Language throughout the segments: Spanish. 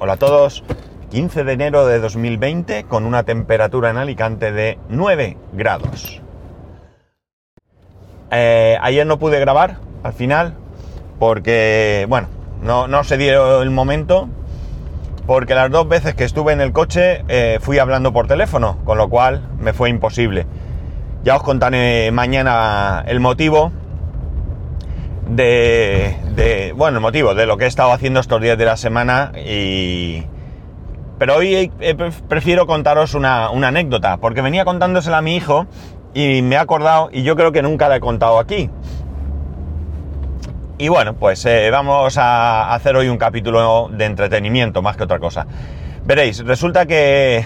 Hola a todos. 15 de enero de 2020 con una temperatura en Alicante de 9 grados. Eh, ayer no pude grabar al final porque, bueno, no, no, se dio el momento porque las dos veces que estuve en el coche eh, fui hablando por teléfono, con lo cual me fue imposible. Ya os contaré mañana el motivo de, de, bueno, el motivo de lo que he estado haciendo estos días de la semana y... Pero hoy prefiero contaros una, anécdota, porque venía contándosela a mi hijo y me he acordado, y yo creo que nunca la he contado aquí. Y bueno, pues eh, vamos a hacer hoy un capítulo de entretenimiento más que otra cosa. Veréis, resulta que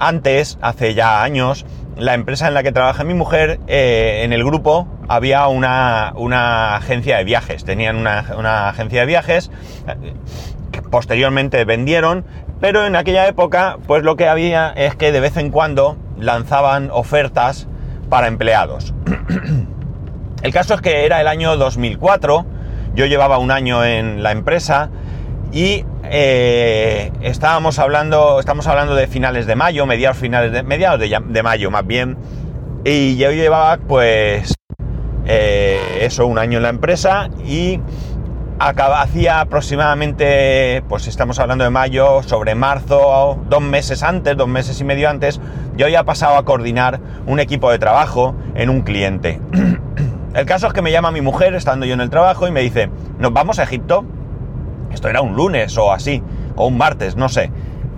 antes, hace ya años, la empresa en la que trabaja mi mujer, eh, en el grupo había una, una, agencia de viajes. Tenían una, una agencia de viajes que posteriormente vendieron, pero en aquella época, pues lo que había es que de vez en cuando lanzaban ofertas para empleados. el caso es que era el año 2004, yo llevaba un año en la empresa y eh, estábamos hablando, estamos hablando de finales de mayo, mediados finales de mediados de, de mayo más bien, y yo llevaba pues eh, eso un año en la empresa y hacía aproximadamente, pues estamos hablando de mayo, sobre marzo, dos meses antes, dos meses y medio antes, yo había pasado a coordinar un equipo de trabajo en un cliente. El caso es que me llama mi mujer estando yo en el trabajo y me dice, ¿nos vamos a Egipto? Esto era un lunes o así, o un martes, no sé.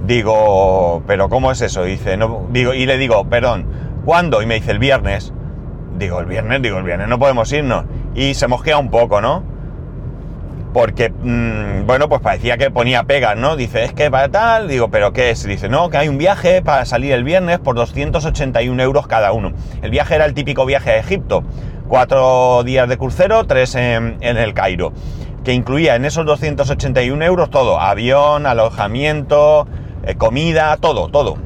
Digo, ¿pero cómo es eso? Dice, no, digo, y le digo, perdón, ¿cuándo? Y me dice, el viernes. Digo, el viernes, digo, el viernes no podemos irnos. Y se mosquea un poco, ¿no? Porque, mmm, bueno, pues parecía que ponía pegas, ¿no? Dice, es que para tal, digo, ¿pero qué es? Dice, no, que hay un viaje para salir el viernes por 281 euros cada uno. El viaje era el típico viaje a Egipto. Cuatro días de crucero, tres en, en el Cairo que incluía en esos 281 euros todo, avión, alojamiento, eh, comida, todo, todo.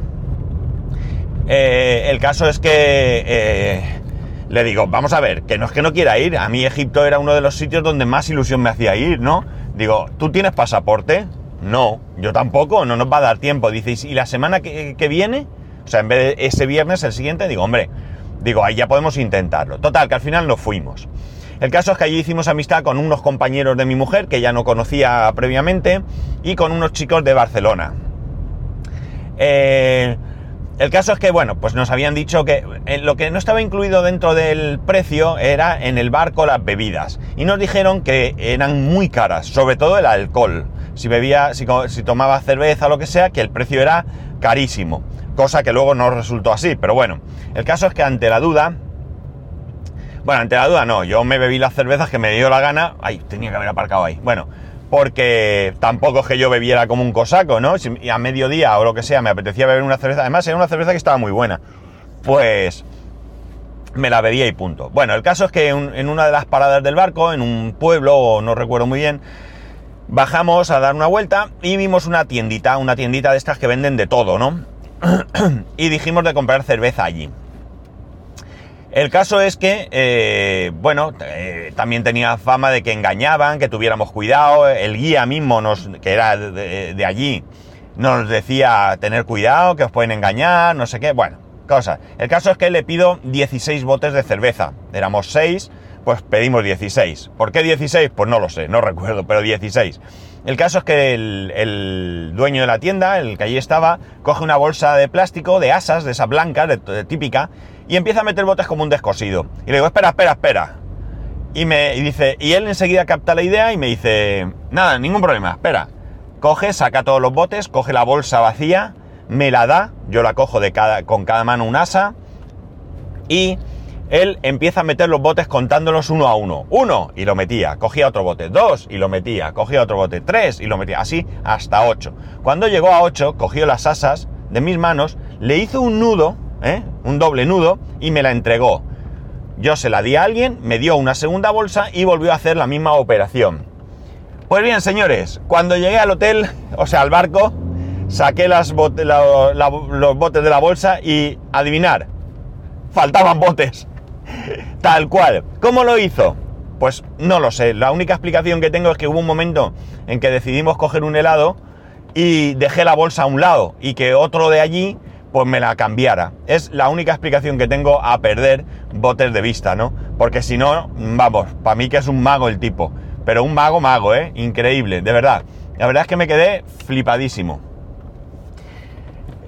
Eh, el caso es que eh, le digo, vamos a ver, que no es que no quiera ir, a mí Egipto era uno de los sitios donde más ilusión me hacía ir, ¿no? Digo, ¿tú tienes pasaporte? No, yo tampoco, no nos va a dar tiempo. Dice, ¿y la semana que, que viene? O sea, en vez de ese viernes, el siguiente, digo, hombre, digo, ahí ya podemos intentarlo. Total, que al final no fuimos. El caso es que allí hicimos amistad con unos compañeros de mi mujer que ya no conocía previamente y con unos chicos de Barcelona. Eh, el caso es que, bueno, pues nos habían dicho que eh, lo que no estaba incluido dentro del precio era en el barco las bebidas. Y nos dijeron que eran muy caras, sobre todo el alcohol. Si bebía, si, tomaba cerveza o lo que sea, que el precio era carísimo. Cosa que luego no resultó así, pero bueno. El caso es que ante la duda, bueno, ante la duda no, yo me bebí las cervezas que me dio la gana. Ay, tenía que haber aparcado ahí. Bueno, porque tampoco es que yo bebiera como un cosaco, ¿no? Si a mediodía o lo que sea me apetecía beber una cerveza, además era una cerveza que estaba muy buena, pues me la bebía y punto. Bueno, el caso es que en una de las paradas del barco, en un pueblo, o no recuerdo muy bien, bajamos a dar una vuelta y vimos una tiendita, una tiendita de estas que venden de todo, ¿no? y dijimos de comprar cerveza allí. El caso es que, eh, bueno, eh, también tenía fama de que engañaban, que tuviéramos cuidado. El guía mismo, nos, que era de, de, allí, nos decía tener cuidado, que os pueden engañar, no sé qué. Bueno, cosas. El caso es que le pido 16 botes de cerveza. Éramos 6, pues pedimos 16. ¿Por qué 16? Pues no lo sé, no recuerdo, pero 16. El caso es que el, dueño de la tienda, el que allí estaba, coge una bolsa de plástico, de asas, de esa blanca, de, típica, y empieza a meter botes como un descosido. Y le digo, espera, espera, espera. Y me dice, y él enseguida capta la idea y me dice, nada, ningún problema, espera. Coge, saca todos los botes, coge la bolsa vacía, me la da, yo la cojo de cada, con cada mano un asa, y él empieza a meter los botes contándolos uno a uno. Uno, y lo metía, cogía otro bote. Dos, y lo metía, cogía otro bote. Tres, y lo metía. Así hasta ocho. Cuando llegó a ocho, cogió las asas de mis manos, le hizo un nudo, ¿eh? un doble nudo, y me la entregó. Yo se la di a alguien, me dio una segunda bolsa y volvió a hacer la misma operación. Pues bien, señores, cuando llegué al hotel, o sea, al barco, saqué los botes de la bolsa y adivinar, faltaban botes. Tal cual. ¿Cómo lo hizo? Pues no lo sé. La única explicación que tengo es que hubo un momento en que decidimos coger un helado y dejé la bolsa a un lado y que otro de allí pues me la cambiara. Es la única explicación que tengo a perder botes de vista, ¿no? Porque si no, vamos, para mí que es un mago el tipo. Pero un mago mago, ¿eh? Increíble, de verdad. La verdad es que me quedé flipadísimo.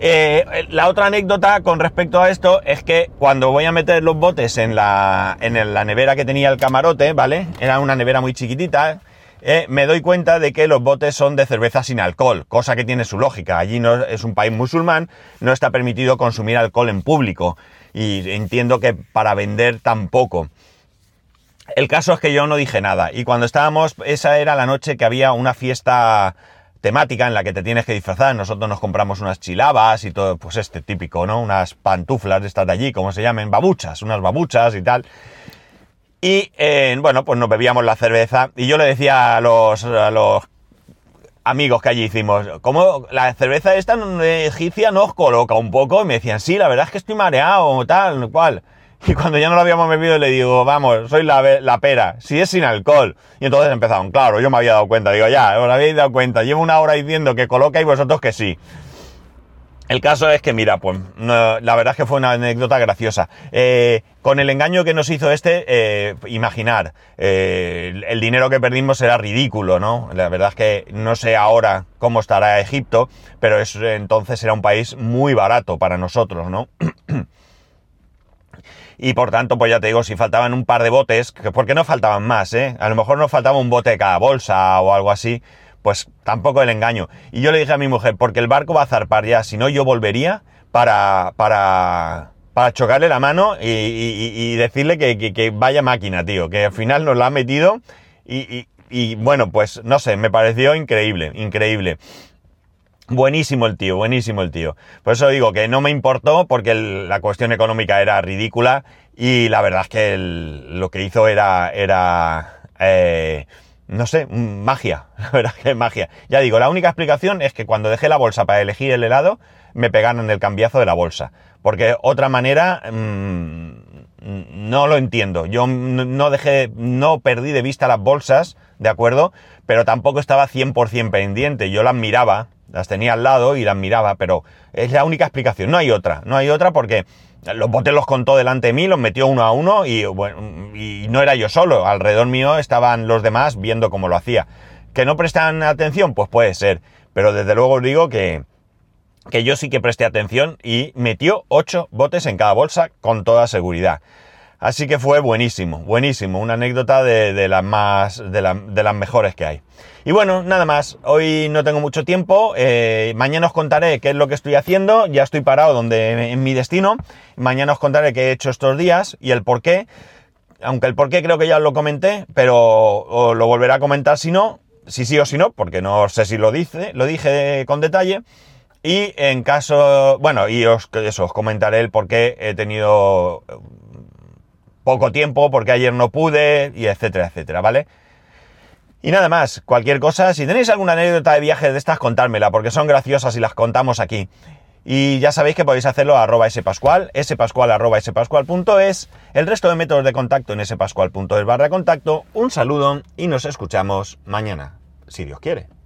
Eh, la otra anécdota con respecto a esto es que cuando voy a meter los botes en la, en la nevera que tenía el camarote, ¿vale? Era una nevera muy chiquitita, eh, me doy cuenta de que los botes son de cerveza sin alcohol, cosa que tiene su lógica. Allí no es un país musulmán, no está permitido consumir alcohol en público y entiendo que para vender tampoco. El caso es que yo no dije nada y cuando estábamos, esa era la noche que había una fiesta temática en la que te tienes que disfrazar. Nosotros nos compramos unas chilabas y todo, pues este típico, ¿no? Unas pantuflas de estas de allí, como se llamen, babuchas, unas babuchas y tal. Y eh, bueno, pues nos bebíamos la cerveza y yo le decía a los, amigos que allí hicimos, ¿cómo la cerveza esta egipcia nos coloca un poco? Y me decían, sí, la verdad es que estoy mareado, tal, cual. Y cuando ya no lo habíamos bebido le digo, vamos, soy la, la pera, si es sin alcohol. Y entonces empezaron, claro, yo me había dado cuenta, digo, ya, os habéis dado cuenta, llevo una hora diciendo que coloca y vosotros que sí. El caso es que, mira, pues la verdad es que fue una anécdota graciosa. Eh, con el engaño que nos hizo este, eh, imaginar, eh, el dinero que perdimos era ridículo, ¿no? La verdad es que no sé ahora cómo estará Egipto, pero es, entonces era un país muy barato para nosotros, ¿no? y por tanto, pues ya te digo, si faltaban un par de botes, porque no faltaban más, ¿eh? A lo mejor nos faltaba un bote de cada bolsa o algo así, pues tampoco el engaño. Y yo le dije a mi mujer, porque el barco va a zarpar ya, si no yo volvería para, para, para chocarle la mano y, decirle que, vaya máquina, tío, que al final nos la ha metido y, y bueno, pues no sé, me pareció increíble, increíble. Buenísimo el tío, buenísimo el tío. Por eso digo que no me importó porque la cuestión económica era ridícula y la verdad es que lo que hizo era, era eh, no sé, magia, la verdad que magia. Ya digo, la única explicación es que cuando dejé la bolsa para elegir el helado, me pegaron el cambiazo de la bolsa. Porque otra manera, mm, no lo entiendo. Yo no dejé, no perdí de vista las bolsas, ¿de acuerdo? Pero tampoco estaba 100% pendiente. Yo las miraba, las tenía al lado y las miraba, pero es la única explicación. No hay otra, no hay otra porque los botes los contó delante de mí, los metió uno a uno y, bueno, y no era yo solo, alrededor mío estaban los demás viendo cómo lo hacía. ¿Que no prestan atención? Pues puede ser, pero desde luego os digo que, que yo sí que presté atención y metió ocho botes en cada bolsa con toda seguridad. Así que fue buenísimo, buenísimo, una anécdota de, las más, de, de, las mejores que hay. Y bueno, nada más, hoy no tengo mucho tiempo, eh, mañana os contaré qué es lo que estoy haciendo, ya estoy parado donde, en mi destino, mañana os contaré qué he hecho estos días y el por qué, aunque el por qué creo que ya lo comenté, pero lo volveré a comentar si no, si sí o si no, porque no sé si lo dice, lo dije con detalle. Y en caso, bueno, y os, eso, os comentaré el por qué he tenido poco tiempo porque ayer no pude y etcétera, etcétera, ¿vale? Y nada más, cualquier cosa, si tenéis alguna anécdota de viaje de estas, contármela, porque son graciosas y las contamos aquí. Y ya sabéis que podéis hacerlo a arroba spascual, spascual arroba spascual.es, el resto de métodos de contacto en spascual.es barra contacto. Un saludo y nos escuchamos mañana, si Dios quiere.